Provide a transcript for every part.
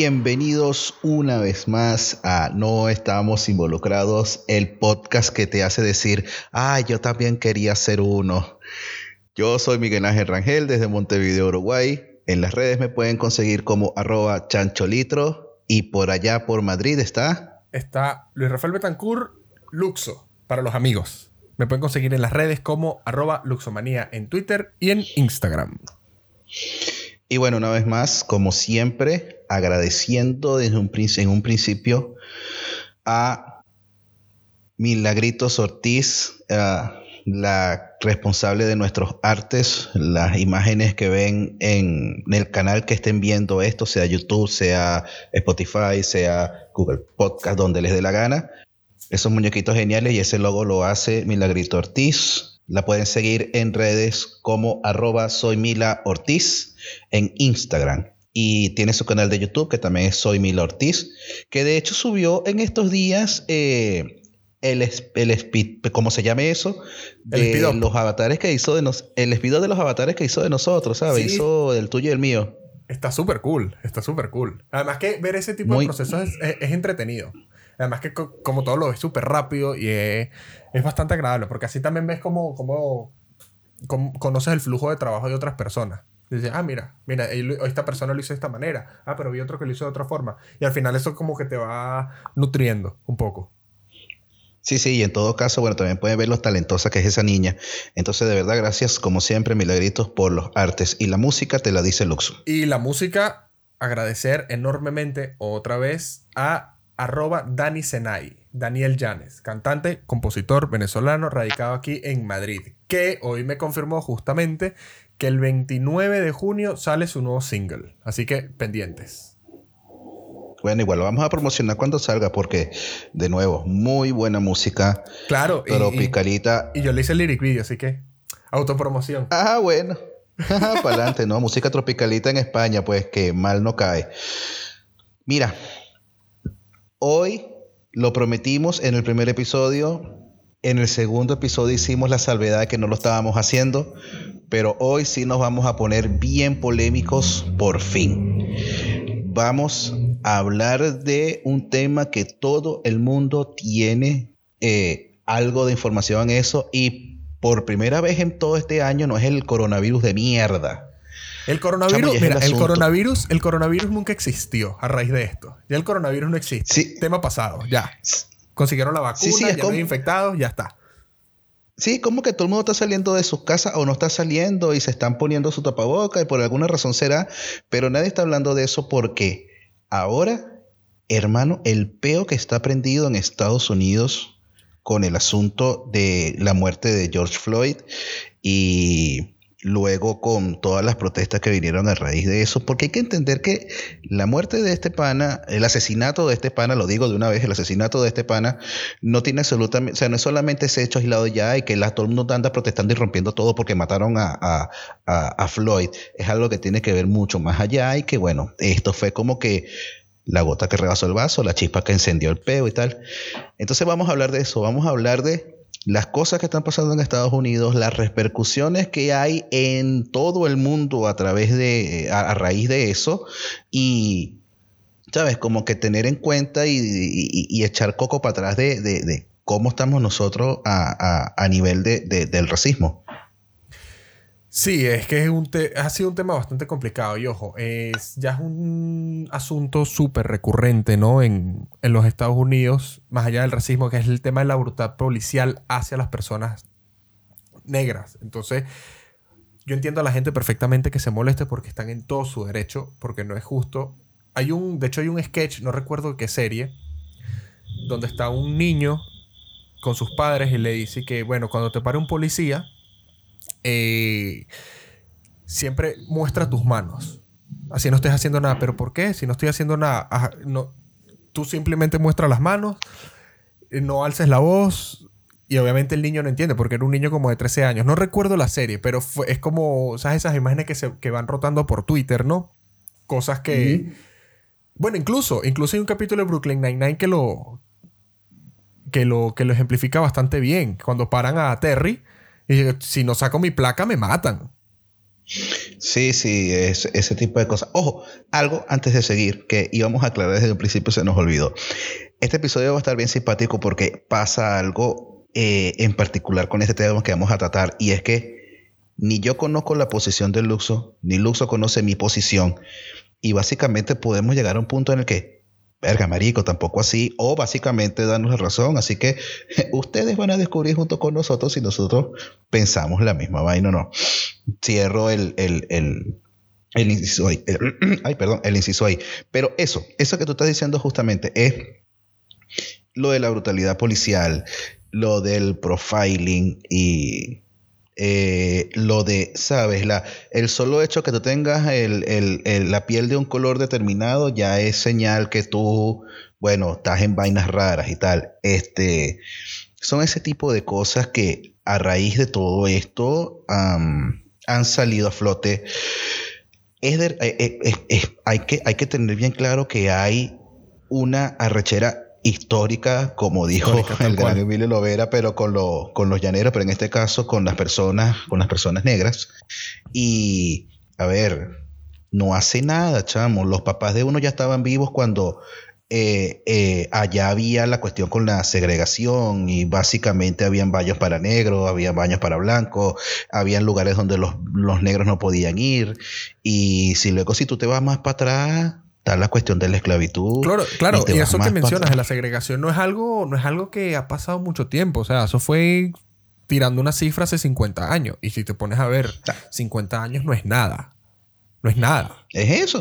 Bienvenidos una vez más a No Estamos Involucrados, el podcast que te hace decir, ah, yo también quería ser uno. Yo soy Miguel Ángel Rangel desde Montevideo, Uruguay. En las redes me pueden conseguir como arroba chancholitro y por allá por Madrid está... Está Luis Rafael Betancourt, Luxo, para los amigos. Me pueden conseguir en las redes como arroba luxomanía en Twitter y en Instagram. Y bueno, una vez más, como siempre, agradeciendo desde un, en un principio a Milagritos Ortiz, la responsable de nuestros artes, las imágenes que ven en, el canal que estén viendo esto, sea YouTube, sea Spotify, sea Google Podcast, donde les dé la gana. Esos muñequitos geniales y ese logo lo hace Milagrito Ortiz. La pueden seguir en redes como arroba soy Mila Ortiz en Instagram. Y tiene su canal de YouTube que también es Soy Mila Ortiz, que de hecho subió en estos días eh, el, el speed, ¿cómo se llame eso? De los avatares que hizo de nos, el speed de los avatares que hizo de nosotros, ¿sabes? Hizo el tuyo y el mío. Está súper cool, está súper cool. Además que ver ese tipo de procesos es, es entretenido. Además que como todo lo ves súper rápido y es, bastante agradable, porque así también ves cómo, cómo, conoces el flujo de trabajo de otras personas. Dices, ah, mira, mira, esta persona lo hizo de esta manera. Ah, pero vi otro que lo hizo de otra forma. Y al final eso como que te va nutriendo un poco. Sí, sí, y en todo caso, bueno, también pueden ver lo talentosa que es esa niña. Entonces, de verdad, gracias como siempre, Milagritos, por los artes. Y la música te la dice Luxo. Y la música, agradecer enormemente otra vez a arroba Dani Senay, Daniel Llanes, cantante, compositor venezolano radicado aquí en Madrid, que hoy me confirmó justamente que el 29 de junio sale su nuevo single. Así que pendientes. Bueno, igual lo vamos a promocionar cuando salga porque, de nuevo, muy buena música. Claro. Tropicalita. Y, yo le hice el lyric video, así que autopromoción. Ah, bueno. Para adelante, ¿no? Música tropicalita en España, pues que mal no cae. Mira, Hoy lo prometimos en el primer episodio. En el segundo episodio hicimos la salvedad de que no lo estábamos haciendo. Pero hoy sí nos vamos a poner bien polémicos por fin. Vamos a hablar de un tema que todo el mundo tiene eh, algo de información en eso. Y por primera vez en todo este año no es el coronavirus de mierda el coronavirus, mira, el, coronavirus, el coronavirus nunca existió a raíz de esto. Ya el coronavirus no existe. Sí. Tema pasado, ya. Consiguieron la vacuna, sí, ya como... infectados, ya está. Sí, como que todo el mundo está saliendo de sus casas o no está saliendo y se están poniendo su tapaboca y por alguna razón será, pero nadie está hablando de eso porque ahora, hermano, el peo que está prendido en Estados Unidos con el asunto de la muerte de George Floyd y luego con todas las protestas que vinieron a raíz de eso, porque hay que entender que la muerte de este pana, el asesinato de este pana, lo digo de una vez, el asesinato de este pana no tiene absolutamente, o sea, no es solamente ese hecho aislado ya y que la, todo el mundo anda protestando y rompiendo todo porque mataron a, a Floyd, es algo que tiene que ver mucho más allá y que bueno, esto fue como que la gota que rebasó el vaso, la chispa que encendió el peo y tal. Entonces vamos a hablar de eso, vamos a hablar de las cosas que están pasando en Estados Unidos, las repercusiones que hay en todo el mundo a través de, a, raíz de eso y, ¿sabes? Como que tener en cuenta y, echar coco para atrás de, cómo estamos nosotros a, nivel del racismo. Sí, es que es un ha sido un tema bastante complicado y ojo, es, ya es un asunto súper recurrente ¿no? En, en, los Estados Unidos, más allá del racismo, que es el tema de la brutalidad policial hacia las personas negras. Entonces, yo entiendo a la gente perfectamente que se moleste porque están en todo su derecho, porque no es justo. Hay un, de hecho hay un sketch, no recuerdo qué serie, donde está un niño con sus padres y le dice que, bueno, cuando te pare un policía, eh, siempre muestra tus manos. Así no estés haciendo nada. ¿Pero por qué? Si no estoy haciendo nada, no, tú simplemente muestras las manos, eh, no alces la voz. Y obviamente el niño no entiende, porque era un niño como de 13 años. No recuerdo la serie, pero es como, ¿sabes? Esas imágenes que, se, que van rotando por Twitter, ¿no? Cosas que... Bueno, incluso, incluso hay un capítulo de Brooklyn Nine-Nine que lo, que, lo, que lo ejemplifica bastante bien. Cuando paran a Terry y si no saco mi placa, me matan. Sí, sí, es, ese tipo de cosas. Ojo, algo antes de seguir que íbamos a aclarar desde el principio se nos olvidó. Este episodio va a estar bien simpático porque pasa algo eh, en particular con este tema que vamos a tratar y es que ni yo conozco la posición del Luxo, ni Luxo conoce mi posición y básicamente podemos llegar a un punto en el que verga, marico, tampoco así, o básicamente darnos la razón. Así que ustedes van a descubrir junto con nosotros si nosotros pensamos la misma vaina o no. Cierro el, el, el, el inciso ahí. ay, perdón, el inciso ahí. Pero eso, eso que tú estás diciendo justamente es lo de la brutalidad policial, lo del profiling y eh, lo de, sabes, la, el solo hecho que tú tengas la piel de un color determinado ya es señal que tú, bueno, estás en vainas raras y tal. Este, son ese tipo de cosas que a raíz de todo esto han salido a flote. Eh, eh, hay, que, hay que tener bien claro que hay una arrechera histórica, como dijo el gran Emilio Lovera, pero con, con los llaneros, pero en este caso con las personas, con las personas negras. Y, a ver, no hace nada, chamo. Los papás de uno ya estaban vivos cuando eh, eh, allá había la cuestión con la segregación y básicamente habían baños para negros, había baños para blancos, habían lugares donde los, los negros no podían ir. Y si luego si tú te vas más para atrás, la cuestión de la esclavitud. Claro, claro, y, eso que mencionas de la segregación no es algo, no es algo que ha pasado mucho tiempo. O sea, eso fue tirando una cifra hace 50 años. Y si te pones a ver, 50 años no es nada. No es nada. Es eso,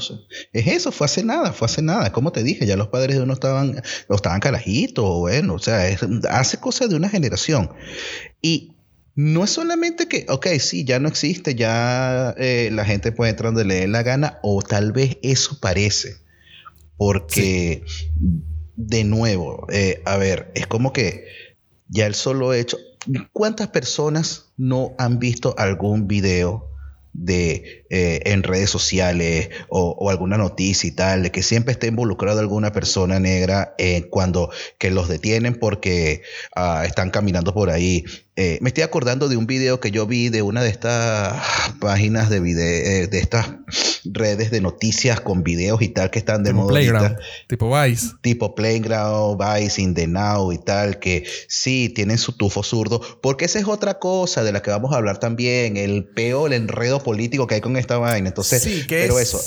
es eso, fue hace nada, fue hace nada. Como te dije, ya los padres de uno estaban, estaban carajitos, bueno, o sea, hace cosas de una generación. Y no es solamente que, ok, sí, ya no existe, ya eh, la gente puede entrar donde le dé la gana, o tal vez eso parece. Porque, de nuevo, eh, a ver, es como que ya el solo hecho, ¿cuántas personas no han visto algún video de eh, en redes sociales o, alguna noticia y tal, de que siempre esté involucrado alguna persona negra eh, cuando que los detienen porque ah, están caminando por ahí. Eh, me estoy acordando de un video que yo vi de una de estas páginas de video, de estas redes de noticias con videos y tal que están de moda. Playground, tipo Vice. Tipo Playground, Vice, In the Now y tal, que sí tienen su tufo zurdo, porque esa es otra cosa de la que vamos a hablar también, el peor, el enredo político que hay con esta vaina. Entonces, sí, que pero eso.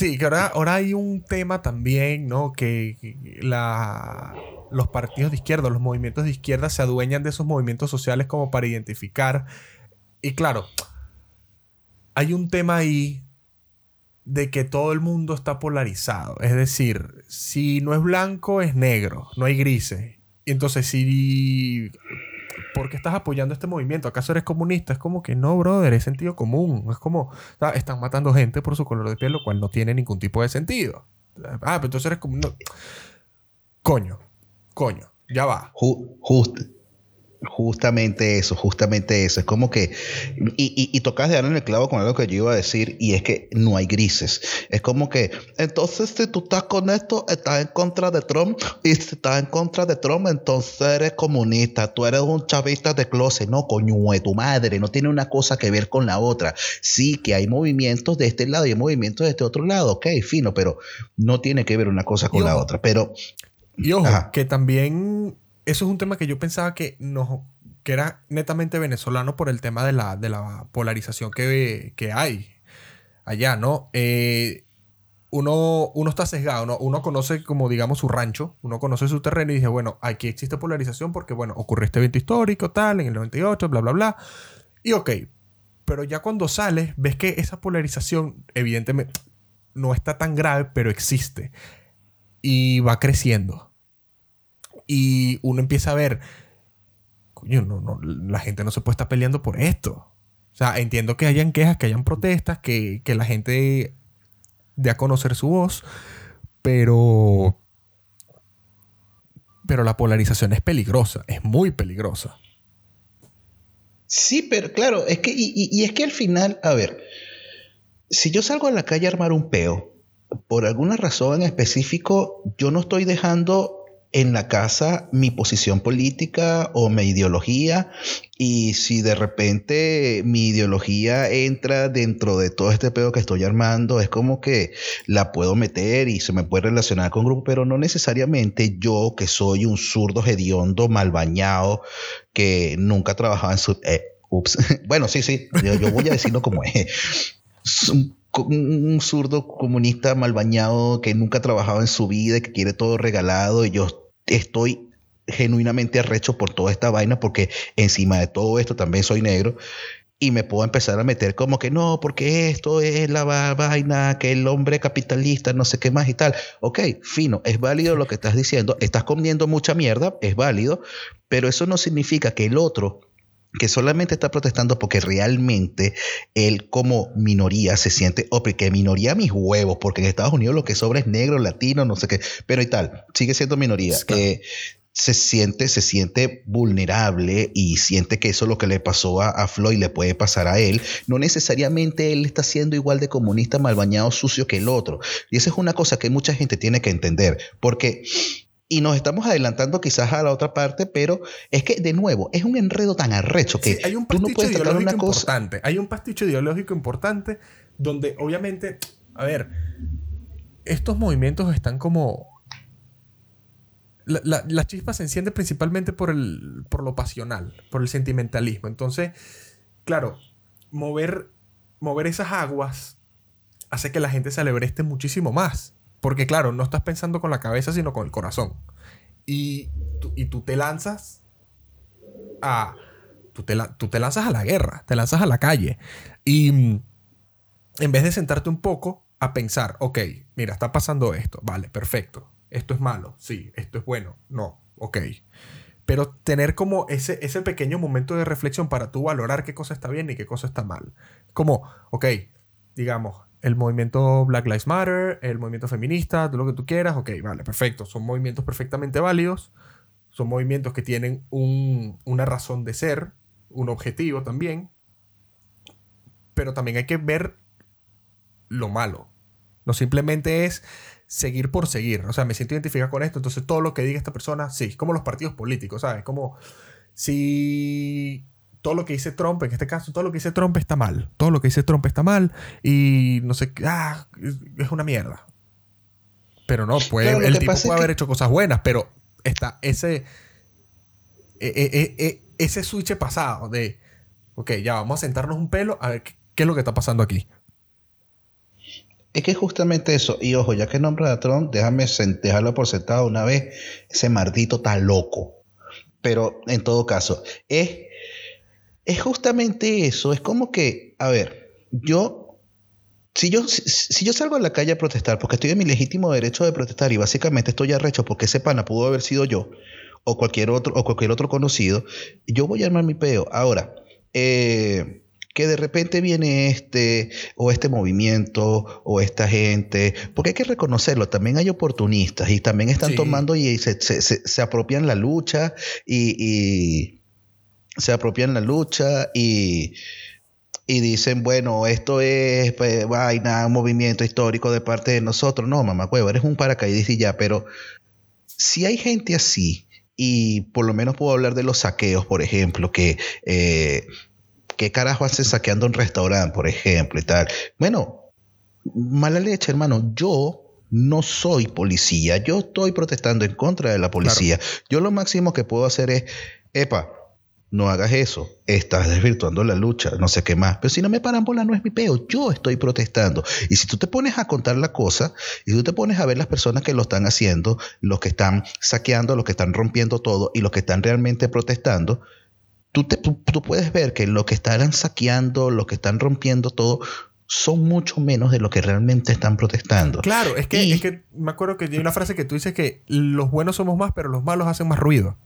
Sí, que ahora, ahora hay un tema también, ¿no? Que la, los partidos de izquierda, los movimientos de izquierda se adueñan de esos movimientos sociales como para identificar. Y claro, hay un tema ahí de que todo el mundo está polarizado. Es decir, si no es blanco, es negro, no hay grises. Entonces, si ¿por qué estás apoyando este movimiento? ¿Acaso eres comunista? Es como que no, brother, es sentido común. Es como, están matando gente por su color de piel, lo cual no tiene ningún tipo de sentido. Ah, pero entonces eres como... Coño, coño, ya va. justo. Justamente eso, justamente eso. Es como que, y, y, tocas de dar en el clavo con algo que yo iba a decir, y es que no hay grises. Es como que, entonces si tú estás con esto, estás en contra de Trump, y si estás en contra de Trump, entonces eres comunista, tú eres un chavista de closet, no, coño, de tu madre, no tiene una cosa que ver con la otra. Sí, que hay movimientos de este lado y hay movimientos de este otro lado, ok, fino, pero no tiene que ver una cosa con la otra. Pero. Y ojo, que también eso es un tema que yo pensaba que, no, que era netamente venezolano por el tema de la, de la polarización que, que hay allá, ¿no? Eh, uno, uno está sesgado, ¿no? Uno conoce como, digamos, su rancho, uno conoce su terreno y dice, bueno, aquí existe polarización porque, bueno, ocurrió este evento histórico, tal, en el 98, bla, bla, bla. Y ok, pero ya cuando sales, ves que esa polarización, evidentemente, no está tan grave, pero existe. Y va creciendo y uno empieza a ver, coño, no, no, la gente no se puede estar peleando por esto. O sea, entiendo que hayan quejas, que hayan protestas, que, la gente dé a conocer su voz, pero pero la polarización es peligrosa, es muy peligrosa. Sí, pero claro, es que, y, y, es que al final, a ver, si yo salgo a la calle a armar un peo, por alguna razón en específico, yo no estoy dejando en la casa mi posición política o mi ideología y si de repente mi ideología entra dentro de todo este pedo que estoy armando, es como que la puedo meter y se me puede relacionar con grupo, pero no necesariamente yo que soy un zurdo hediondo, mal bañado, que nunca trabajaba en su... Eh, ups. bueno, sí, sí, yo, voy a decirlo como es. Un, zurdo comunista mal bañado que nunca ha trabajado en su vida y que quiere todo regalado y yo estoy genuinamente arrecho por toda esta vaina porque encima de todo esto también soy negro y me puedo empezar a meter como que no, porque esto es la vaina, que el hombre capitalista, no sé qué más y tal. Ok, fino, es válido lo que estás diciendo, estás comiendo mucha mierda, es válido, pero eso no significa que el otro que solamente está protestando porque realmente él como minoría se siente, o que minoría mis huevos, porque en Estados Unidos lo que sobra es negro, latino, no sé qué, pero y tal, sigue siendo minoría. Eh, se siente, se siente vulnerable y siente que eso es lo que le pasó a, a, Floyd le puede pasar a él. No necesariamente él está siendo igual de comunista, mal bañado, sucio que el otro. Y esa es una cosa que mucha gente tiene que entender, porque y nos estamos adelantando quizás a la otra parte, pero es que de nuevo es un enredo tan arrecho que hay un tú no puedes una cosa. Importante. Hay un pasticho ideológico importante donde obviamente, a ver, estos movimientos están como la, la, chispa se enciende principalmente por, el, por lo pasional, por el sentimentalismo. Entonces, claro, mover, mover esas aguas hace que la gente se alebreste muchísimo más. Porque claro, no estás pensando con la cabeza, sino con el corazón. Y, y tú te lanzas a... Tú te, tú te lanzas a la guerra, te lanzas a la calle. Y mm, en vez de sentarte un poco a pensar, ok, mira, está pasando esto, vale, perfecto. Esto es malo, sí, esto es bueno, no, ok. Pero tener como ese, ese pequeño momento de reflexión para tú valorar qué cosa está bien y qué cosa está mal. Como, ok, digamos, el movimiento Black Lives Matter, el movimiento feminista, todo lo que tú quieras, ok, vale, perfecto, son movimientos perfectamente válidos, son movimientos que tienen una razón de ser, un objetivo también, pero también hay que ver lo malo. No simplemente es seguir por seguir, o sea, me siento identificado con esto, entonces todo lo que diga esta persona, sí, como los partidos políticos, ¿sabes? Como si todo lo que dice Trump, en este caso, todo lo que dice Trump está mal. Todo lo que dice Trump está mal y no sé, ah, es una mierda. Pero no, puede, el tipo puede haber hecho cosas buenas, pero está ese, e, e, e, ese switch pasado de, ok, ya vamos a sentarnos un pelo a ver qué, es lo que está pasando aquí. Es que justamente eso, y ojo, ya que nombra a Trump, déjame dejarlo por sentado una vez, ese maldito está loco. Pero en todo caso, es es justamente eso. Es como que, a ver, yo, si yo, si, yo salgo a la calle a protestar porque estoy en mi legítimo derecho de protestar y básicamente estoy arrecho porque ese pana pudo haber sido yo o cualquier otro, o cualquier otro conocido, yo voy a armar mi peo. Ahora, eh, que de repente viene este o este movimiento o esta gente, porque hay que reconocerlo, también hay oportunistas y también están tomando y se, se, apropian la lucha y se apropian la lucha y, y dicen, bueno, esto es pues, vaina, un movimiento histórico de parte de nosotros. No, mamá, huevo, eres un paracaidista y ya, pero si hay gente así, y por lo menos puedo hablar de los saqueos, por ejemplo, que... Eh, ¿Qué carajo hacen saqueando un restaurante, por ejemplo, y tal? Bueno, mala leche, hermano. Yo no soy policía. Yo estoy protestando en contra de la policía. Yo lo máximo que puedo hacer es, epa, no hagas eso, estás desvirtuando la lucha, no sé qué más. Pero si no me paran bola, no es mi peo, yo estoy protestando. Y si tú te pones a contar la cosa y tú te pones a ver las personas que lo están haciendo, los que están saqueando, los que están rompiendo todo y los que están realmente protestando, tú, te, tú, puedes ver que los que están saqueando, los que están rompiendo todo, son mucho menos de lo que realmente están protestando. Claro, es que, es que me acuerdo que hay una frase que tú dices que los buenos somos más, pero los malos hacen más ruido.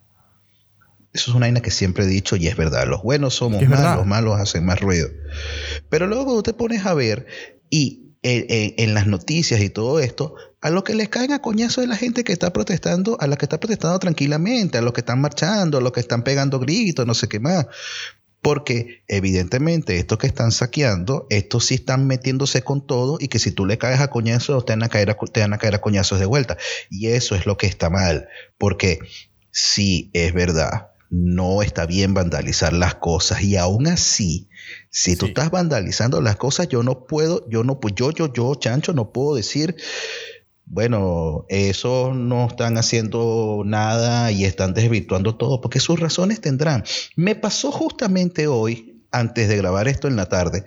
Eso es una vaina que siempre he dicho y es verdad. Los buenos somos más, los malos hacen más ruido. Pero luego tú te pones a ver y en, las noticias y todo esto, a lo que les caen a coñazo de la gente que está protestando, a la que está protestando tranquilamente, a los que están marchando, a los que están pegando gritos, no sé qué más. Porque evidentemente estos que están saqueando, estos sí están metiéndose con todo y que si tú le caes a coñazos, te van a caer a, te van a, caer a coñazos de vuelta. Y eso es lo que está mal. Porque sí, es verdad, no está bien vandalizar las cosas. Y aún así, si tú estás vandalizando las cosas, yo no puedo, yo no, yo, yo, yo, chancho, no puedo decir, bueno, eso no están haciendo nada y están desvirtuando todo, porque sus razones tendrán. Me pasó justamente hoy, antes de grabar esto en la tarde,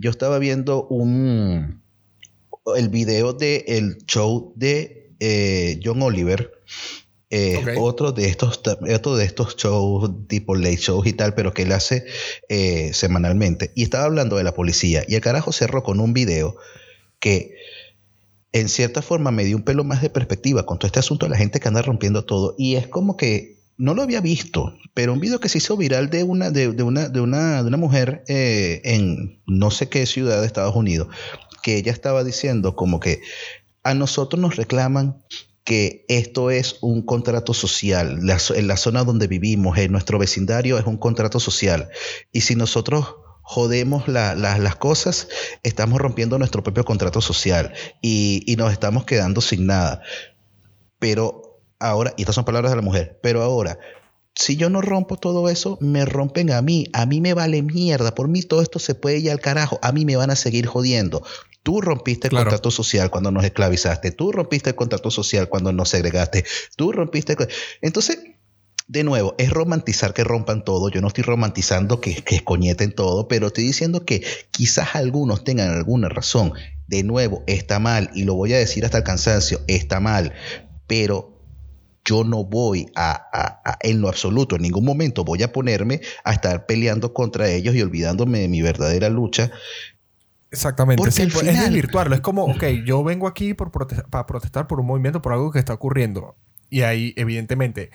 yo estaba viendo un el video del el show de eh, John Oliver eh, otro de estos otro de estos shows tipo late shows y tal pero que él hace eh, semanalmente. Y estaba hablando de la policía. Y el carajo cerró con un video que en cierta forma me dio un pelo más de perspectiva con todo este asunto de la gente que anda rompiendo todo. Y es como que no lo había visto, pero un video que se hizo viral de una, de, una, de una, de una mujer eh, en no sé qué ciudad de Estados Unidos, que ella estaba diciendo como que a nosotros nos reclaman que esto es un contrato social. en la zona donde vivimos, en nuestro vecindario, es un contrato social. Y si nosotros jodemos las cosas, estamos rompiendo nuestro propio contrato social y, y nos estamos quedando sin nada. Pero ahora, y estas son palabras de la mujer, pero ahora, si yo no rompo todo eso, me rompen a mí. A mí me vale mierda. Por mí todo esto se puede ir al carajo. A mí me van a seguir jodiendo. Tú rompiste el contrato social cuando nos esclavizaste. Tú rompiste el contrato social cuando nos segregaste. Tú rompiste. Entonces, de nuevo, es romantizar que rompan todo. Yo no estoy romantizando que, que escoñeten todo, pero estoy diciendo que quizás algunos tengan alguna razón. De nuevo, está mal, y lo voy a decir hasta el cansancio, está mal, pero yo no voy a, en lo absoluto, en ningún momento voy a ponerme a estar peleando contra ellos y olvidándome de mi verdadera lucha Exactamente. Sí, pues, es desvirtuarlo. Es como, ok, yo vengo aquí por para protestar por un movimiento, por algo que está ocurriendo. Y hay, evidentemente,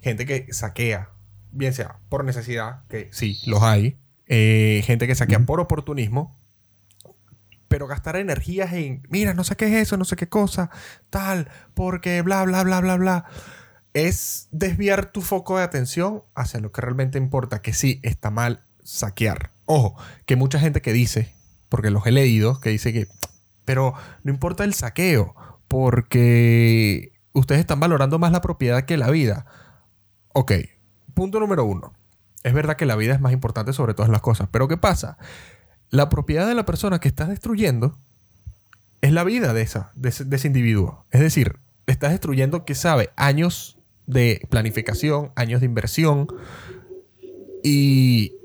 gente que saquea, bien sea por necesidad, que sí, los hay. Eh, gente que saquea por oportunismo. Pero gastar energías en, mira, no saques eso, no sé qué cosa, tal, porque bla, bla, bla, bla, bla. Es desviar tu foco de atención hacia lo que realmente importa, que sí, está mal saquear. Ojo, que mucha gente que dice, porque los he leído, que dice que, pero no importa el saqueo, porque ustedes están valorando más la propiedad que la vida. Ok, punto número uno. Es verdad que la vida es más importante sobre todas las cosas, pero ¿qué pasa? La propiedad de la persona que estás destruyendo es la vida de, esa, de, ese, individuo. Es decir, estás destruyendo, que sabe, años de planificación, años de inversión y,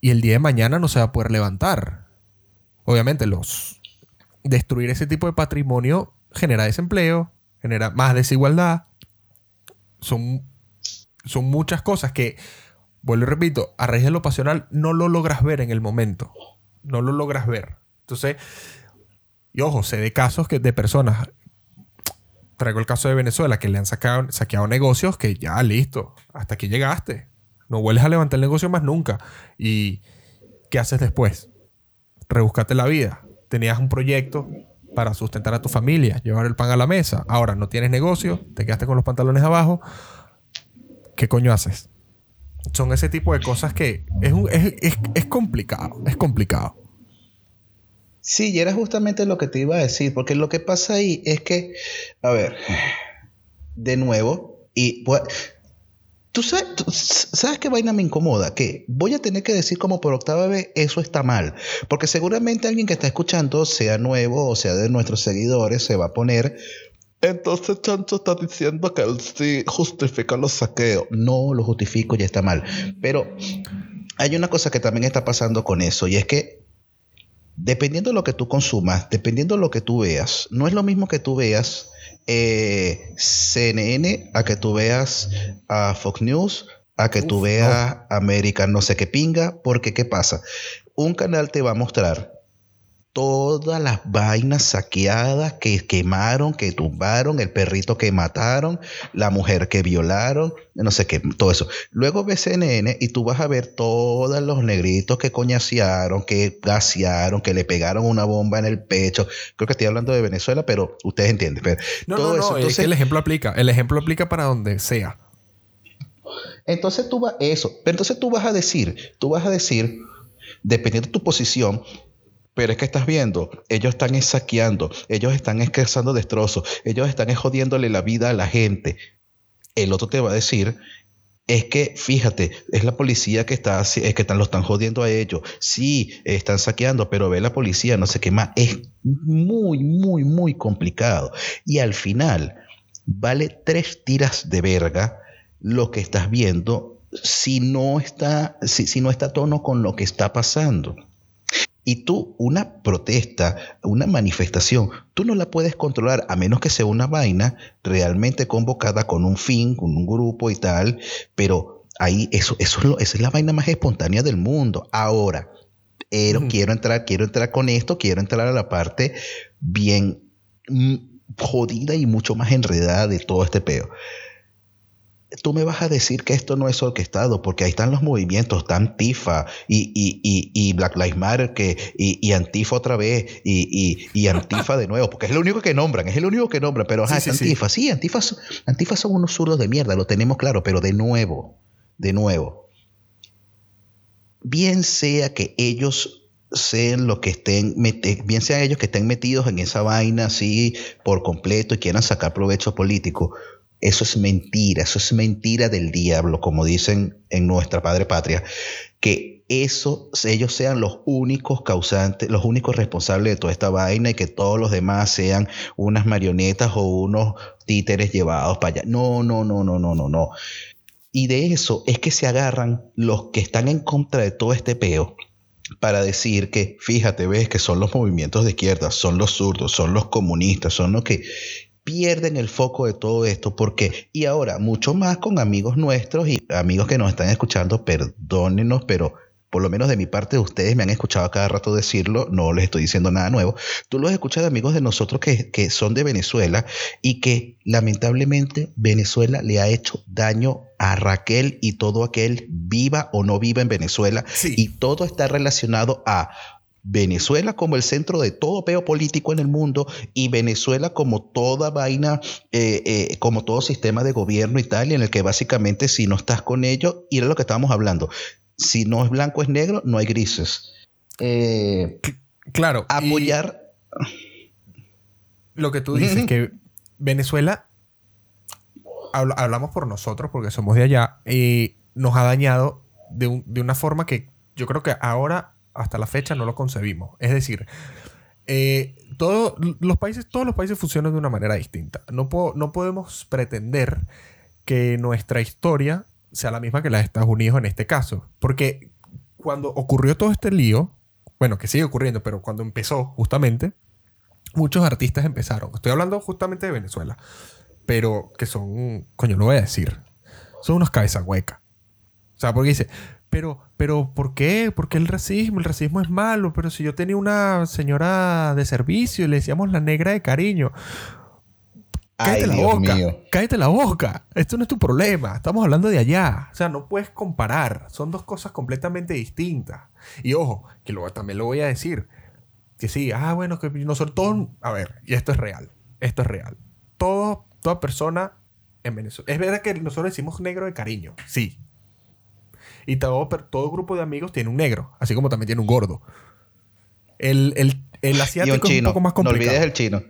y el día de mañana no se va a poder levantar obviamente los destruir ese tipo de patrimonio genera desempleo, genera más desigualdad. Son, son muchas cosas que, vuelvo y repito, a raíz de lo pasional no lo logras ver en el momento. No lo logras ver. Entonces, y ojo, sé de casos que de personas. Traigo el caso de Venezuela que le han sacado, saqueado negocios que ya listo, hasta aquí llegaste. No vuelves a levantar el negocio más nunca. ¿Y qué haces después? Rebuscate la vida. Tenías un proyecto para sustentar a tu familia, llevar el pan a la mesa. Ahora no tienes negocio, te quedaste con los pantalones abajo. ¿Qué coño haces? Son ese tipo de cosas que es, es, complicado, es complicado. Sí, y era justamente lo que te iba a decir, porque lo que pasa ahí es que, a ver, de nuevo, y pues, ¿Tú sabes, qué vaina me incomoda? Que voy a tener que decir como por octava vez, eso está mal. Porque seguramente alguien que está escuchando, sea nuevo o sea de nuestros seguidores, se va a poner, entonces Chancho está diciendo que él sí justifica los saqueos. No lo justifico, ya está mal. Pero hay una cosa que también está pasando con eso y es que dependiendo de lo que tú consumas, dependiendo de lo que tú veas, no es lo mismo que tú veas eh, CNN a que tú veas a Fox News, a que tú veas American no sé qué pinga, porque ¿qué pasa? Un canal te va a mostrar todas las vainas saqueadas que quemaron, que tumbaron, el perrito que mataron, la mujer que violaron, no sé qué, todo eso. Luego ves CNN y tú vas a ver todos los negritos que coñasearon, que gasearon, que le pegaron una bomba en el pecho. Creo que estoy hablando de Venezuela, pero ustedes entienden. no, no, no, es que el ejemplo aplica. El ejemplo aplica para donde sea. Entonces tú vas, eso, pero entonces tú vas a decir, tú vas a decir, dependiendo de tu posición, pero es que estás viendo, ellos están saqueando, ellos están escasando destrozos, ellos están jodiéndole la vida a la gente. El otro te va a decir, es que, fíjate, es la policía que está, es que están, lo están jodiendo a ellos. Sí, están saqueando, pero ve la policía, no sé qué más. Es muy, muy, muy complicado. Y al final, vale tres tiras de verga lo que estás viendo si no está, si, si no está a tono con lo que está pasando. Y tú, una protesta, una manifestación, tú no la puedes controlar a menos que sea una vaina realmente convocada con un fin, con un grupo y tal, pero ahí eso, eso es lo, esa es la vaina más espontánea del mundo. Ahora, pero quiero entrar, quiero entrar con esto, quiero entrar a la parte bien mm, jodida y mucho más enredada de todo este peo tú me vas a decir que esto no es orquestado, porque ahí están los movimientos, está Antifa y, y, Black Lives Matter que, y, Antifa otra vez y, Antifa de nuevo, porque es lo único que nombran, es el único que nombran, pero es Antifa, sí, Antifa, Antifa son unos zurdos de mierda, lo tenemos claro, pero de nuevo, de nuevo, bien sea que ellos sean los que estén, bien sea ellos que estén metidos en esa vaina así por completo y quieran sacar provecho político, eso es mentira, eso es mentira del diablo, como dicen en nuestra padre patria, que eso, ellos sean los únicos causantes, los únicos responsables de toda esta vaina y que todos los demás sean unas marionetas o unos títeres llevados para allá. No, no, no, no, no, no, no. Y de eso es que se agarran los que están en contra de todo este peo para decir que, fíjate, ves que son los movimientos de izquierda, son los zurdos, son los comunistas, son los que pierden el foco de todo esto. porque Y ahora, mucho más con amigos nuestros y amigos que nos están escuchando, perdónenos, pero por lo menos de mi parte, ustedes me han escuchado cada rato decirlo, no les estoy diciendo nada nuevo. Tú los escuchas de amigos de nosotros que, que son de Venezuela y que lamentablemente Venezuela le ha hecho daño a Raquel y todo aquel viva o no viva en Venezuela. Y todo está relacionado a Venezuela como el centro de todo peo político en el mundo y Venezuela como toda vaina, eh, eh, como todo sistema de gobierno y tal, en el que básicamente si no estás con ellos, y era lo que estábamos hablando, si no es blanco es negro, no hay grises. Eh, claro. Apoyar. Lo que tú dices, que Venezuela, hablamos por nosotros porque somos de allá, y nos ha dañado de, de una forma que yo creo que ahora hasta la fecha no lo concebimos. Es decir, eh, todos los países, todos los países funcionan de una manera distinta. No, no podemos pretender que nuestra historia sea la misma que la de Estados Unidos en este caso. Porque cuando ocurrió todo este lío, bueno, que sigue ocurriendo, pero cuando empezó justamente, muchos artistas empezaron. Estoy hablando justamente de Venezuela, pero que son, coño, lo voy a decir, son unos cabezas huecas. O sea, porque dice, pero, pero, ¿por qué? ¿Por qué el racismo? El racismo es malo. Pero si yo tenía una señora de servicio y le decíamos la negra de cariño. Cállate la boca. Cállate la boca. Esto no es tu problema. Estamos hablando de allá. O sea, no puedes comparar. Son dos cosas completamente distintas. Y ojo, que luego también lo voy a decir. Que sí, ah, bueno, que nosotros todos. A ver, y esto es real. Esto es real. Todo, toda persona en Venezuela. Es verdad que nosotros decimos negro de cariño. Sí, y todo, todo grupo de amigos tiene un negro, así como también tiene un gordo. El, el, asiático es un poco más complicado. No olvides el chino.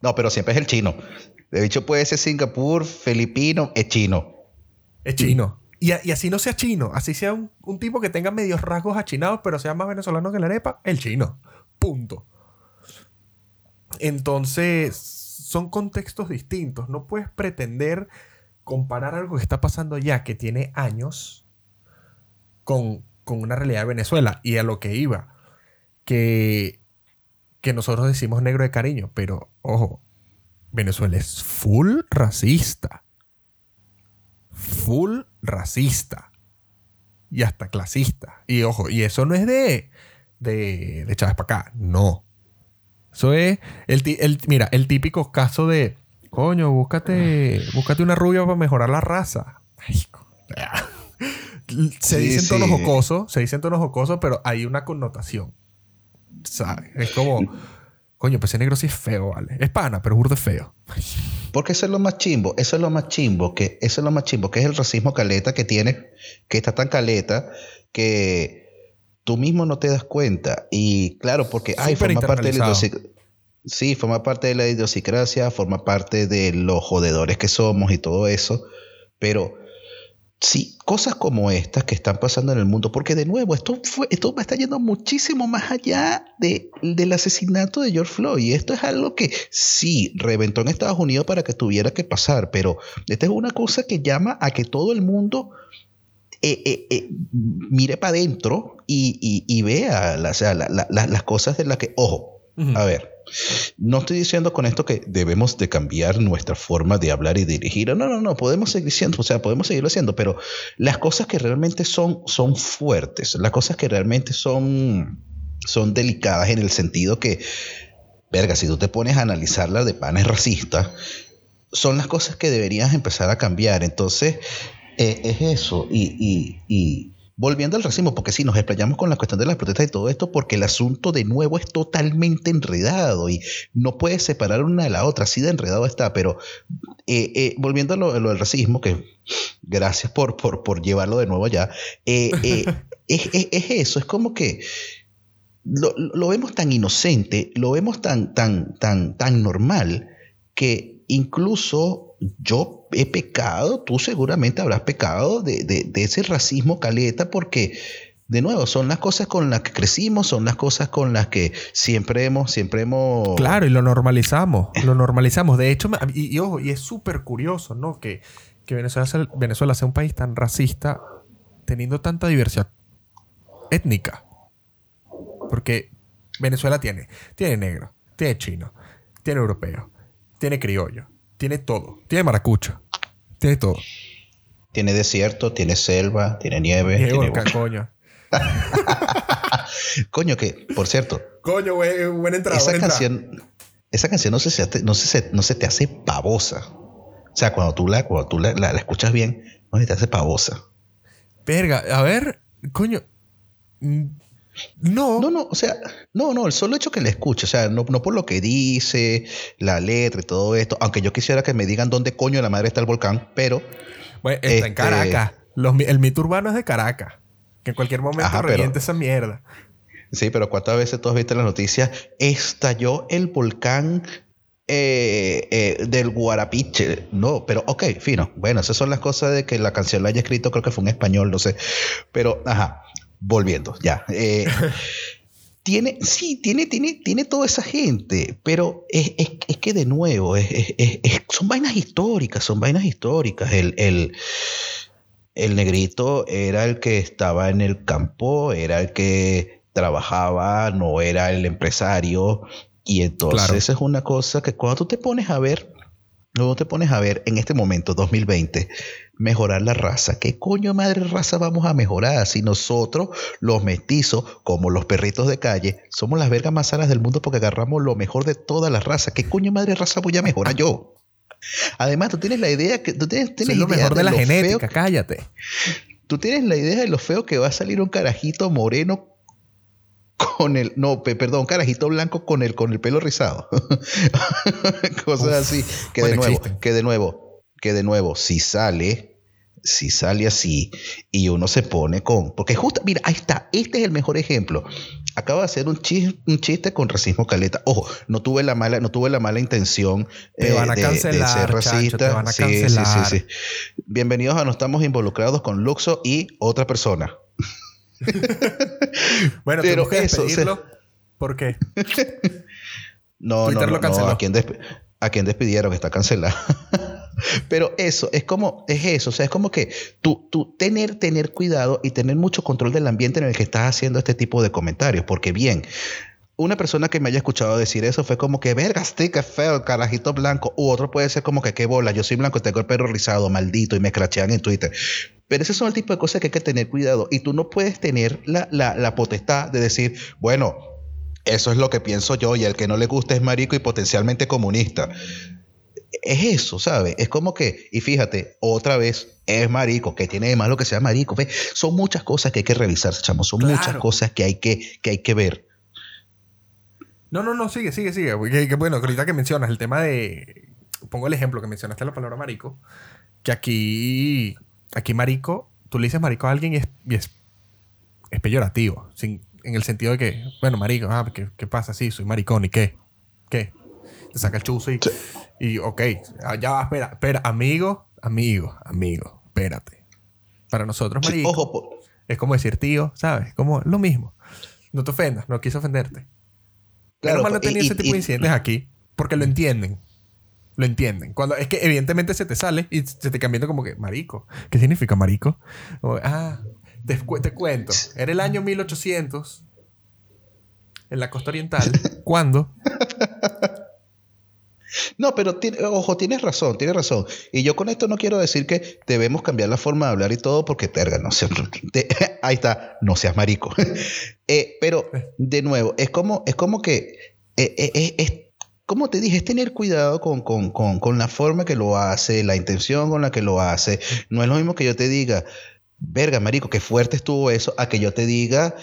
No, pero siempre es el chino. De hecho, puede ser Singapur, filipino, es chino. Es chino. Y, así no sea chino, así sea un, tipo que tenga medios rasgos achinados, pero sea más venezolano que la arepa, el chino. Punto. Entonces, son contextos distintos. No puedes pretender comparar algo que está pasando ya, que tiene años, con, una realidad de Venezuela y a lo que iba. Que, que nosotros decimos negro de cariño, pero ojo, Venezuela es full racista. Full racista. Y hasta clasista. Y ojo, y eso no es de, de, de Chávez para acá, no. Eso es el, el, mira, el típico caso de, coño, búscate, búscate una rubia para mejorar la raza. Ay, se dice en tono jocoso, se dice en tono jocoso, pero hay una connotación. ¿Sabes? Es como, Coño, pues ese negro sí es feo, ¿vale? Es pana, pero burdo es feo. Porque eso es lo más chimbo, eso es lo más chimbo, que eso es lo más chimbo, que es el racismo caleta que tiene, que está tan caleta que tú mismo no te das cuenta. Y claro, porque ay, forma parte de la Sí, forma parte de la idiosincrasia, forma parte de los jodedores que somos y todo eso. Pero Sí, cosas como estas que están pasando en el mundo, porque de nuevo, esto, fue, esto está yendo muchísimo más allá de, del asesinato de George Floyd. Y esto es algo que sí reventó en Estados Unidos para que tuviera que pasar, pero esta es una cosa que llama a que todo el mundo eh, eh, eh, mire para adentro y, vea las cosas de las que, ojo, a ver, no estoy diciendo con esto que debemos de cambiar nuestra forma de hablar y dirigir. No, no, no, podemos seguir siendo, o sea, podemos seguirlo haciendo, pero las cosas que realmente son, son fuertes, las cosas que realmente son, son delicadas en el sentido que, verga, si tú te pones a analizarla de panes racistas, son las cosas que deberías empezar a cambiar. Entonces, eh, es eso. y, y Volviendo al racismo, porque sí, nos explayamos con la cuestión de las protestas y todo esto, porque el asunto de nuevo es totalmente enredado y no puedes separar una de la otra, así de enredado está, pero eh, eh, volviendo a lo, del racismo, que gracias por, por, llevarlo de nuevo allá, eh, es, eso, es como que lo, lo, vemos tan inocente, lo vemos tan, tan, tan, tan normal, que incluso yo he pecado, tú seguramente habrás pecado de, ese racismo caleta porque, de nuevo, son las cosas con las que crecimos, son las cosas con las que siempre hemos, siempre hemos... Claro, y lo normalizamos, lo normalizamos. De hecho, y, ojo, y es súper curioso, ¿no? Que, Venezuela, sea, Venezuela sea un país tan racista teniendo tanta diversidad étnica. Porque Venezuela tiene, tiene negro, tiene chino, tiene europeo, tiene criollo, tiene todo. Tiene maracucho. Tiene todo. Tiene desierto, tiene selva, tiene nieve. tiene coño. coño, que, por cierto. Coño, güey, buena entrada. Esa canción, esa canción no se, no, se, no se te hace pavosa. O sea, cuando tú la, cuando tú la, la escuchas bien, no se te hace pavosa. Verga, a ver, coño. No. No, no, o sea, no, no, el solo hecho que le escuche, o sea, no, no, por lo que dice, la letra y todo esto, aunque yo quisiera que me digan dónde coño la madre está el volcán, pero... Bueno, está en este, Caracas. el mito urbano es de Caracas. Que en cualquier momento reviente esa mierda. Sí, pero ¿cuántas veces tú has visto en las noticias? Estalló el volcán eh, eh, del Guarapiche. No, pero ok, fino. Bueno, esas son las cosas de que la canción la haya escrito, creo que fue en español, no sé. Pero, ajá volviendo, ya. Eh, tiene, sí, tiene, tiene, tiene toda esa gente, pero es, que de nuevo, son vainas históricas, son vainas históricas. El, el, negrito era el que estaba en el campo, era el que trabajaba, no era el empresario. Y entonces es una cosa que cuando tú te pones a ver, luego te pones a ver en este momento, 2020, mejorar la raza. ¿Qué coño madre raza vamos a mejorar si nosotros, los mestizos, como los perritos de calle, somos las vergas más sanas del mundo porque agarramos lo mejor de toda la raza? ¿Qué coño madre raza voy a mejorar yo? Además, tú tienes la idea que tú tienes, lo mejor de, la genética, cállate. Tú tienes la idea de lo feo que va a salir un carajito moreno con el no perdón carajito blanco con el con el pelo rizado cosas así que de nuevo que de nuevo que de nuevo, si sale, si sale así y uno se pone con, porque justo, mira, ahí está, este es el mejor ejemplo. Acaba de hacer un chiste, un chiste con racismo caleta. Ojo, no tuve la mala, no tuve la mala intención eh, de, ser racista. sí, sí, sí, sí. Bienvenidos a No estamos involucrados con Luxo y otra persona. bueno, pero eso, ¿Por qué? no, no, no, no, ¿a quién, a quién despidieron? Está cancelado. Pero eso, es como, es eso, o sea, es como que tú, tú tener, tener cuidado y tener mucho control del ambiente en el que estás haciendo este tipo de comentarios, porque bien, una persona que me haya escuchado decir eso fue como que, verga, qué feo, carajito blanco. U otro puede ser como que, qué bola, yo soy blanco, tengo el perro rizado, maldito, y me crachean en Twitter. Pero ese son el tipo de cosas que hay que tener cuidado. Y tú no puedes tener la, la, la potestad de decir, bueno, eso es lo que pienso yo, y el que no le gusta es marico y potencialmente comunista es eso, ¿sabes? Es como que, y fíjate, otra vez, es marico, que tiene de malo que sea marico. Son muchas cosas que hay que revisar, chamo, son muchas cosas que hay que, que hay que ver. No, no, no, sigue, sigue, sigue. Que, bueno, ahorita que mencionas el tema de. Pongo el ejemplo que mencionaste la palabra marico. Que aquí. Aquí marico, tú le dices marico a alguien y es, es, peyorativo. Sin, en el sentido de que, bueno, marico, ah, ¿qué, ¿qué, pasa? Sí, soy maricón, ¿y qué? ¿Qué? Te saca el chuzo y. Y, ok, ah, ya va, espera, espera, amigo, amigo, amigo, espérate. Para nosotros, marico. ojo, es como decir tío, ¿sabes? Como lo mismo. No te ofendas, no quise ofenderte. Claro, Pero no tenía ese tipo de incidentes aquí porque lo entienden. Lo entienden. Cuando es que evidentemente se te sale y se te cambia como que marico. ¿Qué significa marico? ah, te, te, cuento. Era el año 1800 en la costa oriental cuando no, pero ojo, tienes razón, tienes razón. Y yo con esto no quiero decir que debemos cambiar la forma de hablar y todo porque terga, no sé. ahí está, no seas marico. Eh, pero, de nuevo, es como, es como que eh, eh, es, como te dije, es tener cuidado con, con, con, con, la forma que lo hace, la intención con la que lo hace. No es lo mismo que yo te diga, verga, marico, qué fuerte estuvo eso, a que yo te diga,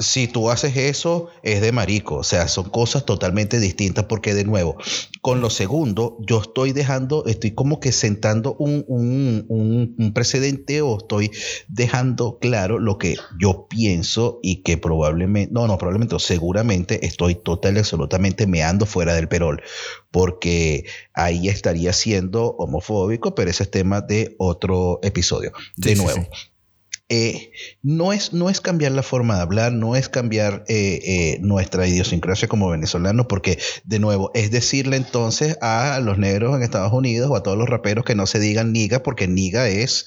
si tú haces eso, es de marico. O sea, son cosas totalmente distintas porque de nuevo, con lo segundo, yo estoy dejando, estoy como que sentando un, un, precedente o estoy dejando claro lo que yo pienso y que probablemente, no, no, probablemente, seguramente estoy total y absolutamente meando fuera del perol porque ahí estaría siendo homofóbico, pero ese es tema de otro episodio. De nuevo. Eh, no, es, no es cambiar la forma de hablar, no es cambiar eh, eh, nuestra idiosincrasia como venezolanos, porque de nuevo es decirle entonces a los negros en Estados Unidos o a todos los raperos que no se digan niga, porque niga es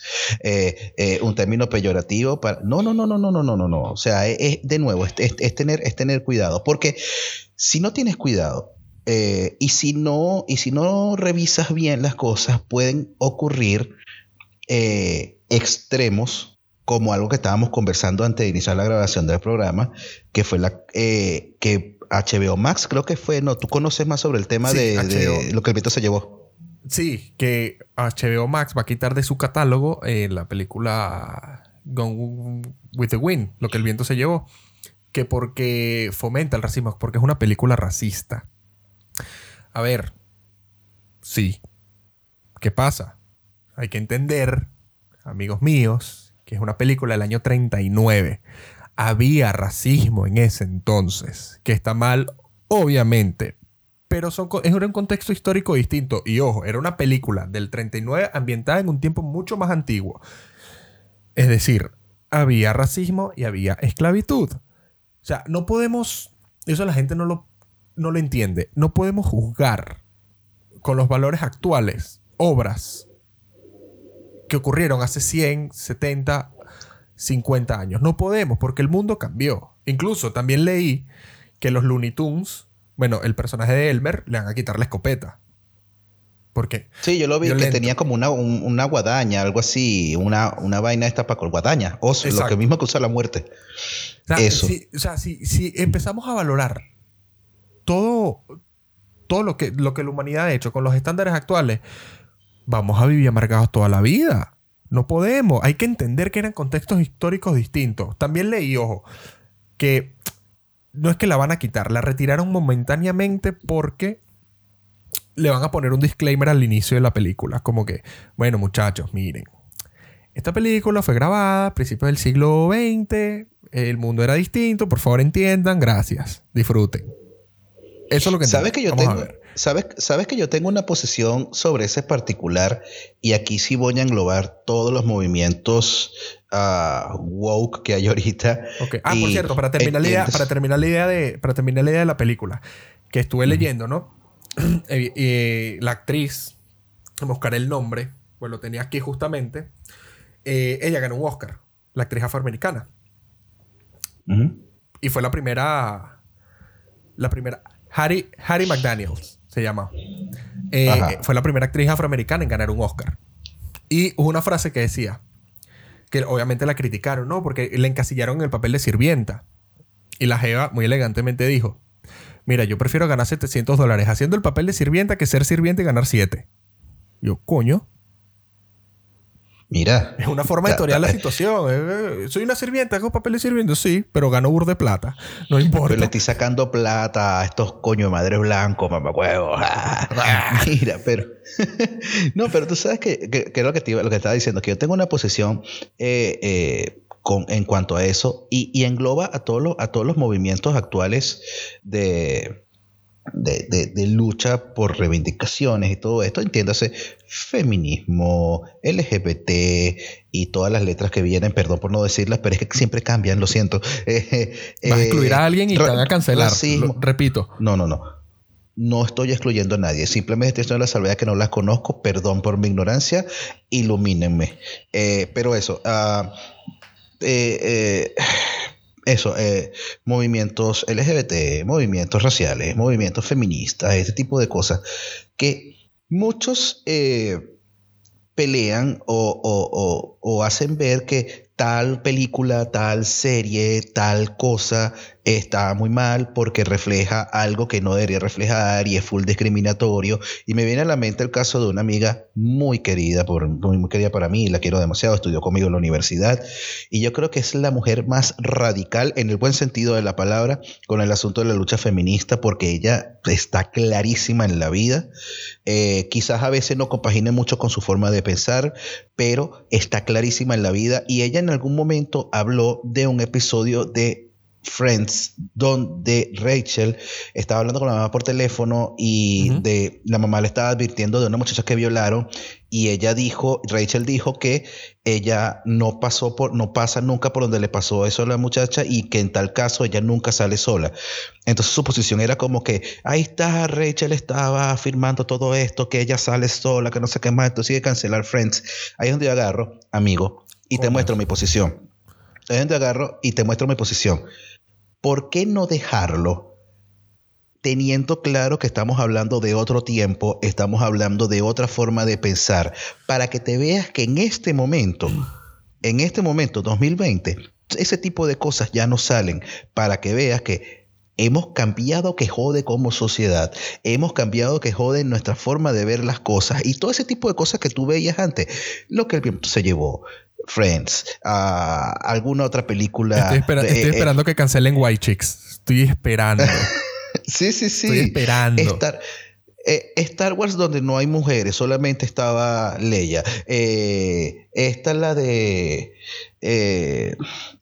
un término peyorativo para... No, no, no, no, no, no, no, no, no. O sea, es, de nuevo, es, es, tener, es tener cuidado, porque si no tienes cuidado, y, si no, y si no revisas bien las cosas, pueden ocurrir extremos como algo que estábamos conversando antes de iniciar la grabación del programa, que fue la eh, que HBO Max, creo que fue, no, tú conoces más sobre el tema de, lo que el viento se llevó. Sí, que HBO Max va a quitar de su catálogo eh, la película Gone with the Wind, lo que el viento se llevó, que porque fomenta el racismo, porque es una película racista. A ver, sí. ¿Qué pasa? Hay que entender, amigos míos, es una película del año 39, había racismo en ese entonces, que está mal, obviamente, pero son, un contexto histórico distinto. Y ojo, era una película del 39 ambientada en un tiempo mucho más antiguo. Es decir, había racismo y había esclavitud. O sea, no podemos, eso la gente no lo, no lo entiende, no podemos juzgar con los valores actuales obras que ocurrieron hace 100, 70, 50 años. No podemos porque el mundo cambió. Incluso también leí que los Looney Tunes, bueno, el personaje de Elmer, le van a quitar la escopeta. ¿Por qué? Sí, yo lo vi que tenía como una, una guadaña, algo así, una, una vaina esta para con guadaña, o lo que mismo que usa la muerte. Eso. o sea, si, si, empezamos a valorar todo, todo lo, que, lo que la humanidad ha hecho con los estándares actuales, vamos a vivir amargados toda la vida. No podemos. Hay que entender que eran contextos históricos distintos. También leí, ojo, que no es que la van a quitar, la retiraron momentáneamente porque le van a poner un disclaimer al inicio de la película. Como que, bueno, muchachos, miren. Esta película fue grabada a principios del siglo XX. El mundo era distinto. Por favor, entiendan. Gracias. Disfruten. Eso es lo que ¿Sabes que yo tengo, ¿sabes, sabes que yo tengo una posición sobre ese particular y aquí sí voy a englobar todos los movimientos uh, woke que hay ahorita. Ah, por cierto, para terminar, la idea, para, terminar la idea de, para terminar la idea de la película que estuve leyendo, ¿no? y, la actriz, buscar el nombre, pues lo tenía aquí justamente, eh, ella ganó un Oscar, la actriz afroamericana. Y fue la primera, la primera, Harry, Harry McDaniels se llama. Eh, fue la primera actriz afroamericana en ganar un Oscar. Y hubo una frase que decía, que obviamente la criticaron, ¿no? Porque le encasillaron en el papel de sirvienta. Y la Jeva muy elegantemente dijo, mira, yo prefiero ganar 700 dólares haciendo el papel de sirvienta que ser sirviente y ganar 7. Yo, coño. Mira. Es una forma editorial la situación. Eh, soy una sirvienta, hago papel de sirviente, sí, pero gano bur de plata. No importa. Pero le estoy sacando plata a estos coño de madre blanco, mamacuevo. Mira, pero. no, pero tú sabes que, que, lo que, te, lo que estaba diciendo, que yo tengo una posición eh, eh, con, en cuanto a eso y, y engloba a, todos los, a todos los movimientos actuales de de, de, lucha por reivindicaciones y todo esto, entiéndase, feminismo, LGBT y todas las letras que vienen, perdón por no decirlas, pero es que siempre cambian, lo siento. Eh, Vas a excluir a alguien y te van a cancelar. repito. No, no, no. No estoy excluyendo a nadie, simplemente estoy haciendo la salvedad que no las conozco, perdón por mi ignorancia, ilumínenme. Eh, pero eso, uh, eh, eso, eh, movimientos LGBT, movimientos raciales, movimientos feministas, este tipo de cosas, que muchos eh, pelean o, o, hacen ver que tal película, tal serie, tal cosa está muy mal porque refleja algo que no debería reflejar y es full discriminatorio. Y me viene a la mente el caso de una amiga muy querida, por, muy, querida para mí, la quiero demasiado, estudió conmigo en la universidad. Y yo creo que es la mujer más radical, en el buen sentido de la palabra, con el asunto de la lucha feminista, porque ella está clarísima en la vida. Eh, quizás a veces no compagine mucho con su forma de pensar, pero está clarísima en la vida. Y ella en algún momento habló de un episodio de Friends, donde Rachel estaba hablando con la mamá por teléfono y de la mamá le estaba advirtiendo de una muchacha que violaron y ella dijo, Rachel dijo que ella no pasó por, no pasa nunca por donde le pasó eso a la muchacha y que en tal caso ella nunca sale sola. Entonces su posición era como que ahí está, Rachel estaba afirmando todo esto, que ella sale sola, que no sé qué más, entonces sigue cancelar Friends. Ahí es donde yo agarro, amigo, y te muestro mi posición. Ahí es donde agarro y te muestro mi posición. ¿Por qué no dejarlo? Teniendo claro que estamos hablando de otro tiempo, estamos hablando de otra forma de pensar, para que te veas que en este momento, en este momento 2020, ese tipo de cosas ya no salen, para que veas que hemos cambiado que jode como sociedad, hemos cambiado que jode nuestra forma de ver las cosas y todo ese tipo de cosas que tú veías antes, lo que el viento se llevó, Friends, a alguna otra película. Estoy, eh, esperando que cancelen White Chicks. Estoy esperando. sí, sí, sí. Estoy esperando. Star, eh, Star Wars donde no hay mujeres, solamente estaba Leia. Eh, esta es la de...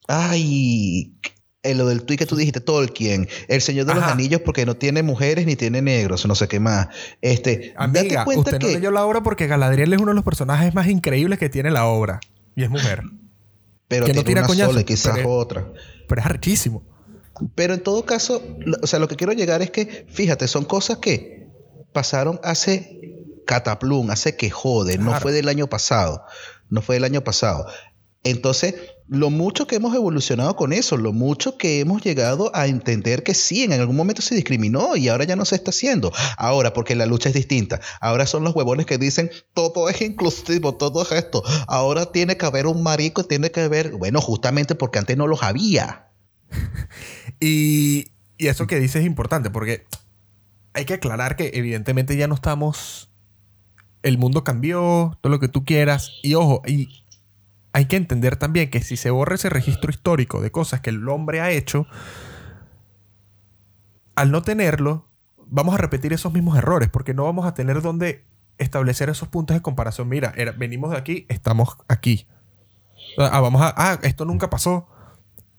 ay, lo del tweet que tú dijiste, Tolkien, El Señor de los Anillos, porque no tiene mujeres ni tiene negros, no sé qué más. Este, Amiga, usted no leyó la obra porque Galadriel es uno de los personajes más increíbles que tiene la obra. Y es mujer. Pero que no tira una sola, quizás otra. Pero es archísimo. Pero en todo caso, o sea, lo que quiero llegar es que, fíjate, son cosas que pasaron hace cataplum, hace que jode, no fue del año pasado, no fue del año pasado. Entonces, lo mucho que hemos evolucionado con eso, lo mucho que hemos llegado a entender que sí, en algún momento se discriminó y ahora ya no se está haciendo. Ahora, porque la lucha es distinta. Ahora son los huevones que dicen todo es inclusivo, todo es esto. Ahora tiene que haber un marico, tiene que haber, bueno, justamente porque antes no los había. y, y eso que dices es importante porque hay que aclarar que evidentemente ya no estamos el mundo cambió, todo lo que tú quieras. Y ojo, y hay que entender también que si se borra ese registro histórico de cosas que el hombre ha hecho, al no tenerlo, vamos a repetir esos mismos errores, porque no vamos a tener donde establecer esos puntos de comparación. Mira, venimos de aquí, estamos aquí. Ah, vamos a, ah, esto nunca pasó.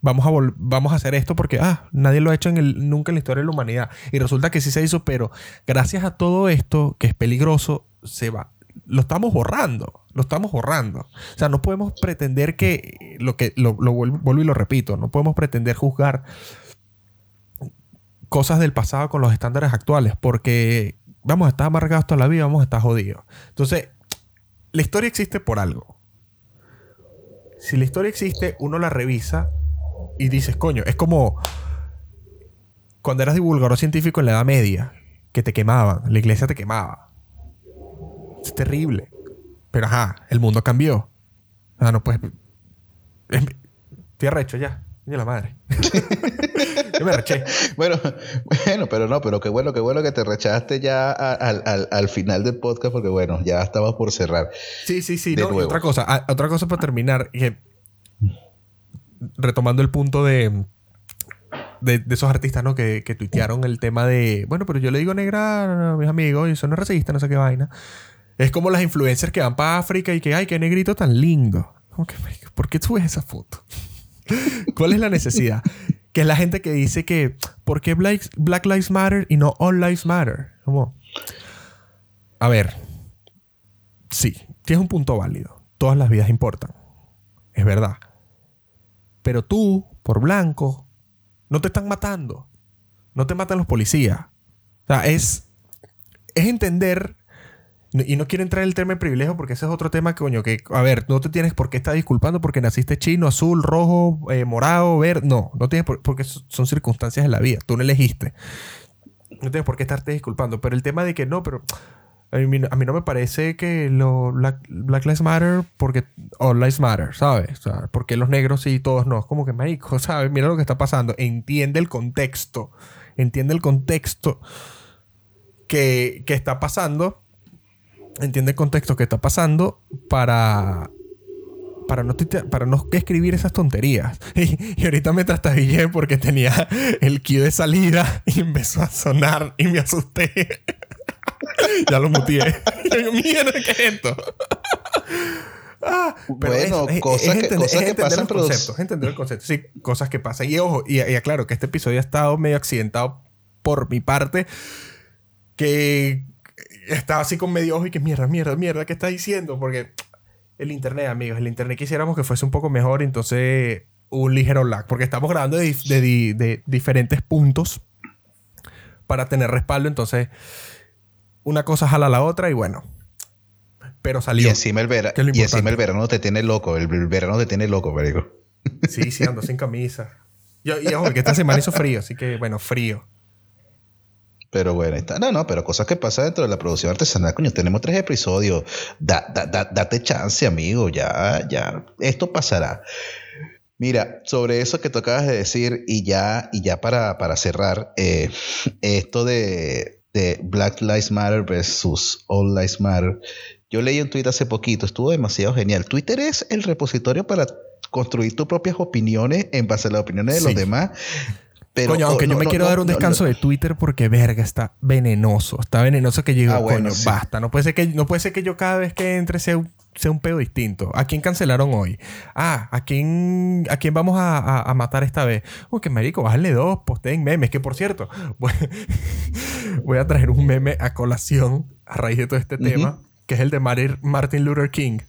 Vamos a, vamos a hacer esto porque ah, nadie lo ha hecho en el, nunca en la historia de la humanidad. Y resulta que sí se hizo, pero gracias a todo esto, que es peligroso, se va, lo estamos borrando. Lo estamos borrando. O sea, no podemos pretender que. Lo que lo, vuelvo, y lo repito. No podemos pretender juzgar cosas del pasado con los estándares actuales. Porque vamos a estar amargados toda la vida, vamos a estar jodidos. Entonces, la historia existe por algo. Si la historia existe, uno la revisa y dices, coño, es como cuando eras divulgador científico en la Edad Media, que te quemaban, la iglesia te quemaba. Es terrible. Pero ajá, el mundo cambió. Sea, no puedes. Estoy arrecho ya. Coño la madre. Yo me reché. Bueno, bueno, pero no, pero qué bueno, qué bueno que te rechaste ya al, final del podcast, porque bueno, ya estamos por cerrar. Sí, sí, sí. No, otra cosa, ah, otra cosa para terminar, que retomando el punto de, de, esos artistas, ¿no? Que, que tuitearon el tema de, bueno, pero yo le digo negra a mis amigos y son no racistas, no sé qué vaina. Es como las influencers que van para África y que, ay, qué negrito tan lindo. ¿Por qué ves esa foto? ¿Cuál es la necesidad? que es la gente que dice que, ¿por qué Black, Lives Matter y no All Lives Matter? A ver, sí, tienes un punto válido. Todas las vidas importan. Es verdad. Pero tú, por blanco, no te están matando. No te matan los policías. O sea, es, es entender y no quiero entrar en el tema de privilegio porque ese es otro tema, coño, que, a ver, no te tienes por qué estar disculpando porque naciste chino, azul, rojo, eh, morado, verde. No, no tienes por, porque son circunstancias de la vida. Tú no elegiste. No tienes por qué estarte disculpando. Pero el tema de que no, pero a mí, no me parece que lo Black, Lives Matter porque All Lives Matter, ¿sabes? O sea, porque los negros y todos no. Es como que, marico, ¿sabes? Mira lo que está pasando. Entiende el contexto. Entiende el contexto que, que está pasando entiende el contexto que está pasando para para no, para no escribir esas tonterías. Y, ahorita me trastabillé porque tenía el cue de salida y empezó a sonar y me asusté. ya lo muteé. Mierda, ¿qué es esto? Ah, bueno, cosas, que, cosas que pasan, pero... entender el concepto. Sí, cosas que pasan. Y ojo, y, y aclaro que este episodio ha estado medio accidentado por mi parte. Que estaba así con medio ojo y que mierda, mierda, mierda, ¿qué está diciendo? Porque el internet, amigos, el internet quisiéramos que fuese un poco mejor, entonces un ligero lag, porque estamos grabando de, de, diferentes puntos para tener respaldo, entonces una cosa jala la otra y bueno. Pero salió. Y encima el, vera y encima el verano te tiene loco, el, verano te tiene loco, perico. Sí, sí, ando sin camisa. y ojo, que esta semana hizo frío, así que bueno, frío. Pero bueno, está. No, no, pero cosas que pasan dentro de la producción artesanal, coño, tenemos tres episodios. Da, da, date chance, amigo. Ya, ya. Esto pasará. Mira, sobre eso que tú acabas de decir, y ya, y ya para, para cerrar, eh, esto de, de Black Lives Matter versus All Lives Matter. Yo leí un tweet hace poquito, estuvo demasiado genial. Twitter es el repositorio para construir tus propias opiniones en base a las opiniones de los demás. Coño, aunque yo me quiero dar un descanso de Twitter porque verga, está venenoso. Está venenoso que llegue. Ah, coño, basta. No puede ser que, no puede ser que yo cada vez que entre sea un, sea un pedo distinto. ¿A quién cancelaron hoy? Ah, ¿a quién, a quién vamos a, matar esta vez? Uy, que marico, bájale dos, posteen memes. Que por cierto, voy, a traer un meme a colación a raíz de todo este tema, que es el de Martin Luther King.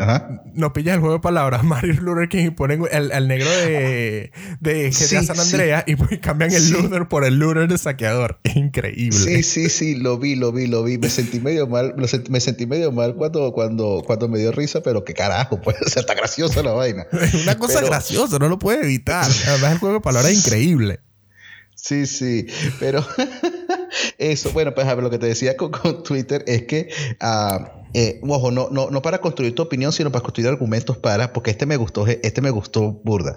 Ajá. No pillas el juego de palabras, Mario Luther King, y ponen el, negro de, de GTA San Andreas y pues cambian el Luther por el Luther de saqueador. Increíble. Sí, sí, sí, lo vi, lo vi, lo vi. Me sentí medio mal, me sentí medio mal cuando, cuando, cuando me dio risa, pero qué carajo, pues, ser está graciosa la vaina. Es una cosa graciosa, no lo puede evitar. Además, el juego de palabras es increíble. Sí, sí, pero eso, bueno, pues a ver, lo que te decía con, Twitter es que uh, eh, ojo, no, no, no para construir tu opinión, sino para construir argumentos para, porque este me gustó, este me gustó burda.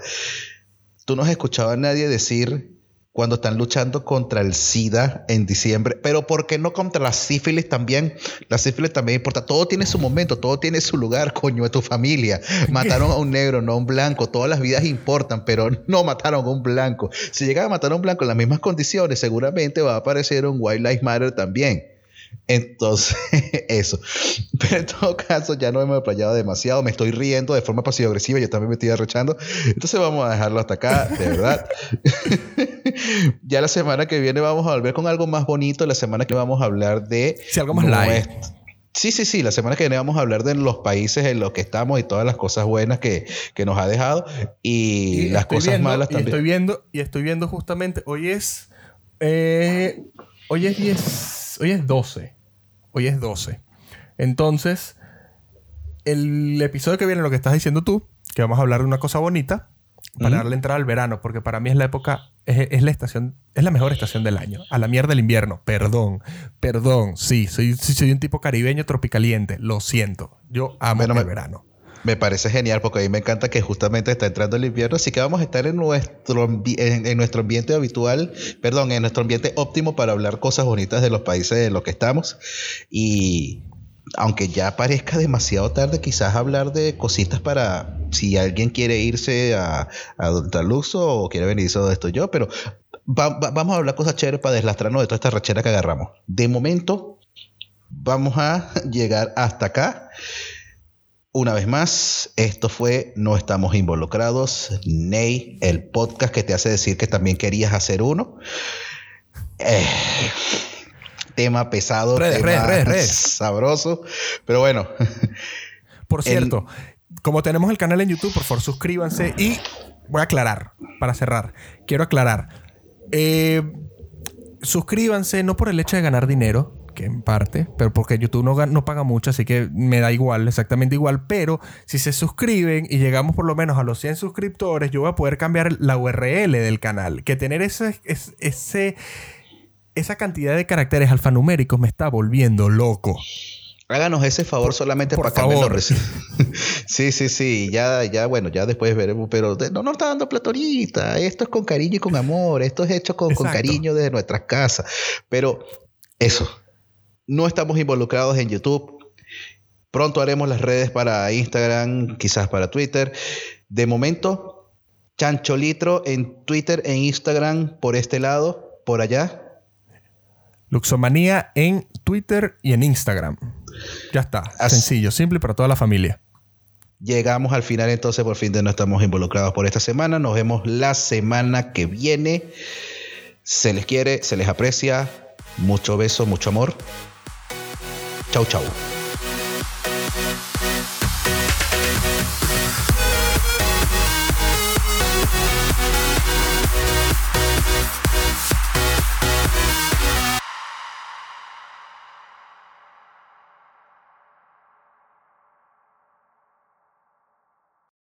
Tú no has escuchado a nadie decir cuando están luchando contra el SIDA en diciembre, pero ¿por qué no contra la sífilis también? La sífilis también importa. Todo tiene su momento, todo tiene su lugar, coño, de tu familia. Mataron a un negro, no a un blanco. Todas las vidas importan, pero no mataron a un blanco. Si llegan a matar a un blanco en las mismas condiciones, seguramente va a aparecer un White Lives Matter también. Entonces, eso. Pero en todo caso, ya no hemos playado demasiado. Me estoy riendo de forma pasivo-agresiva. Yo también me estoy arrechando. Entonces, vamos a dejarlo hasta acá, de verdad. ya la semana que viene vamos a volver con algo más bonito. La semana que vamos a hablar de. Sí, algo más light. Sí, sí, sí. La semana que viene vamos a hablar de los países en los que estamos y todas las cosas buenas que, nos ha dejado y, las cosas malas también. Y estoy viendo, y estoy viendo justamente, hoy es. Eh, hoy es 10 hoy es 12. Hoy es 12. Entonces, el episodio que viene, lo que estás diciendo tú, que vamos a hablar de una cosa bonita, para darle entrada al verano, porque para mí es la época, es, la estación, es la mejor estación del año. A la mierda del invierno, perdón, perdón, sí, soy, soy un tipo caribeño tropicaliente, lo siento. Yo amo el verano. Me parece genial porque a mí me encanta que justamente está entrando el invierno, así que vamos a estar en nuestro, en, nuestro ambiente habitual, perdón, en nuestro ambiente óptimo para hablar cosas bonitas de los países en los que estamos. Y aunque ya parezca demasiado tarde, quizás hablar de cositas para si alguien quiere irse a, a o quiere venirse de esto yo, pero vamos a hablar cosas chéveres para deslastrarnos de toda esta rachera que agarramos. De momento, vamos a llegar hasta acá. Una vez más, esto fue No estamos involucrados. Ney, el podcast que te hace decir que también querías hacer uno. Eh, tema pesado, tema sabroso. Pero bueno. Por cierto, como tenemos el canal en YouTube, por favor suscríbanse y voy a aclarar, para cerrar. Quiero aclarar. Eh, suscríbanse no por el hecho de ganar dinero, que en parte, pero porque YouTube no, no paga mucho, así que me da igual, exactamente igual. Pero si se suscriben y llegamos por lo menos a los 100 suscriptores, yo voy a poder cambiar la URL del canal. Que tener ese, ese, esa cantidad de caracteres alfanuméricos me está volviendo loco. Háganos ese favor solamente por para favor. Sí, sí, sí. Ya, ya, bueno, ya después veremos. Pero no nos está dando platorita. Esto es con cariño y con amor. Esto es hecho con, con cariño desde nuestras casas. Pero eso, no estamos involucrados en YouTube. Pronto haremos las redes para Instagram, quizás para Twitter. De momento, Chancholitro en Twitter e Instagram por este lado, por allá. Luxomanía en Twitter y en Instagram. Ya está. Sencillo, simple para toda la familia. Llegamos al final entonces, por fin de no estamos involucrados por esta semana. Nos vemos la semana que viene. Se les quiere, se les aprecia. Mucho beso, mucho amor. Chau, chau.